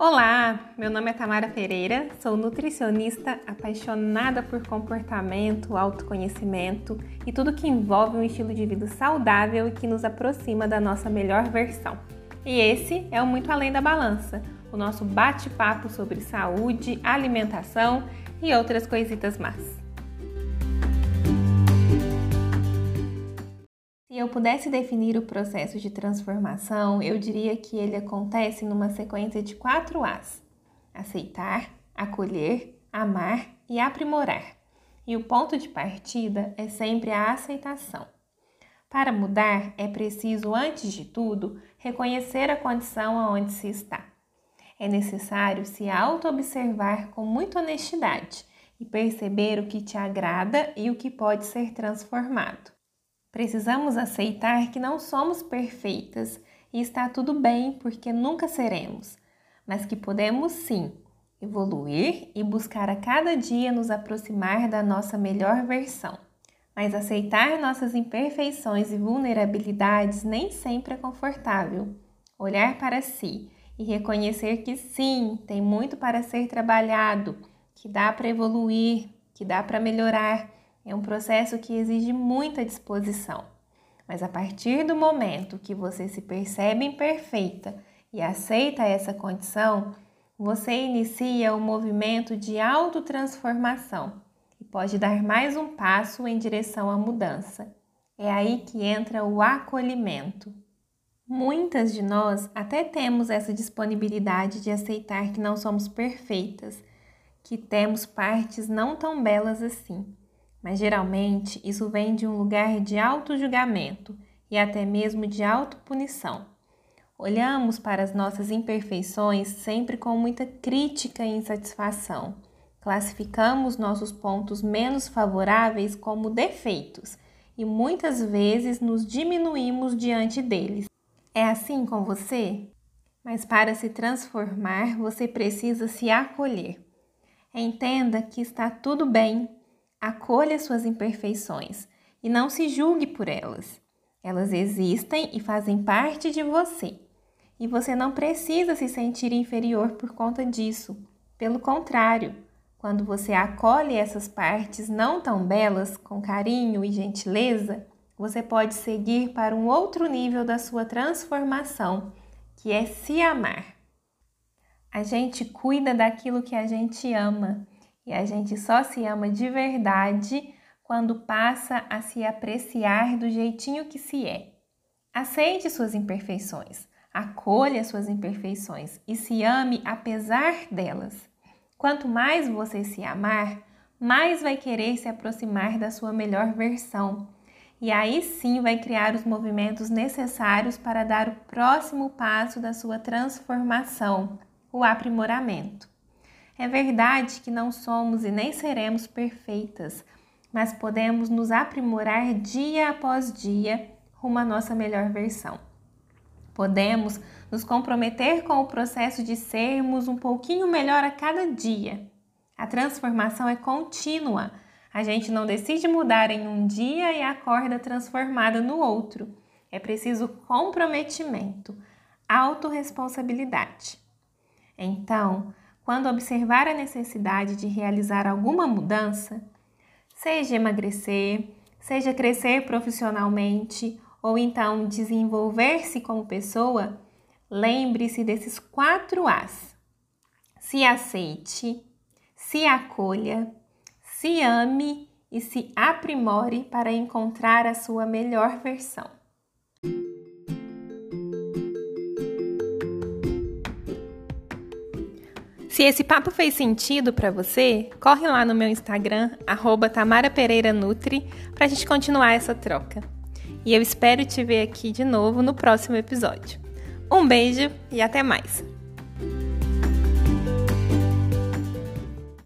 Olá, meu nome é Tamara Pereira, sou nutricionista apaixonada por comportamento, autoconhecimento e tudo que envolve um estilo de vida saudável e que nos aproxima da nossa melhor versão. E esse é o Muito Além da Balança, o nosso bate-papo sobre saúde, alimentação e outras coisitas más. Eu pudesse definir o processo de transformação, eu diria que ele acontece numa sequência de quatro As: aceitar, acolher, amar e aprimorar. E o ponto de partida é sempre a aceitação. Para mudar, é preciso, antes de tudo, reconhecer a condição aonde se está. É necessário se auto-observar com muita honestidade e perceber o que te agrada e o que pode ser transformado. Precisamos aceitar que não somos perfeitas e está tudo bem porque nunca seremos, mas que podemos sim evoluir e buscar a cada dia nos aproximar da nossa melhor versão. Mas aceitar nossas imperfeições e vulnerabilidades nem sempre é confortável. Olhar para si e reconhecer que sim, tem muito para ser trabalhado, que dá para evoluir, que dá para melhorar é um processo que exige muita disposição. Mas a partir do momento que você se percebe imperfeita e aceita essa condição, você inicia o movimento de autotransformação e pode dar mais um passo em direção à mudança. É aí que entra o acolhimento. Muitas de nós até temos essa disponibilidade de aceitar que não somos perfeitas, que temos partes não tão belas assim mas geralmente isso vem de um lugar de auto-julgamento e até mesmo de auto-punição. Olhamos para as nossas imperfeições sempre com muita crítica e insatisfação. Classificamos nossos pontos menos favoráveis como defeitos e muitas vezes nos diminuímos diante deles. É assim com você? Mas para se transformar, você precisa se acolher. Entenda que está tudo bem Acolha suas imperfeições e não se julgue por elas. Elas existem e fazem parte de você. E você não precisa se sentir inferior por conta disso. Pelo contrário, quando você acolhe essas partes não tão belas com carinho e gentileza, você pode seguir para um outro nível da sua transformação, que é se amar. A gente cuida daquilo que a gente ama e a gente só se ama de verdade quando passa a se apreciar do jeitinho que se é. Aceite suas imperfeições, acolha suas imperfeições e se ame apesar delas. Quanto mais você se amar, mais vai querer se aproximar da sua melhor versão. E aí sim vai criar os movimentos necessários para dar o próximo passo da sua transformação, o aprimoramento. É verdade que não somos e nem seremos perfeitas, mas podemos nos aprimorar dia após dia rumo à nossa melhor versão. Podemos nos comprometer com o processo de sermos um pouquinho melhor a cada dia. A transformação é contínua. A gente não decide mudar em um dia e acorda transformada no outro. É preciso comprometimento, autorresponsabilidade. Então, quando observar a necessidade de realizar alguma mudança, seja emagrecer, seja crescer profissionalmente ou então desenvolver-se como pessoa, lembre-se desses quatro As: se aceite, se acolha, se ame e se aprimore para encontrar a sua melhor versão. Se esse papo fez sentido para você, corre lá no meu Instagram, arroba Tamara para a gente continuar essa troca. E eu espero te ver aqui de novo no próximo episódio. Um beijo e até mais!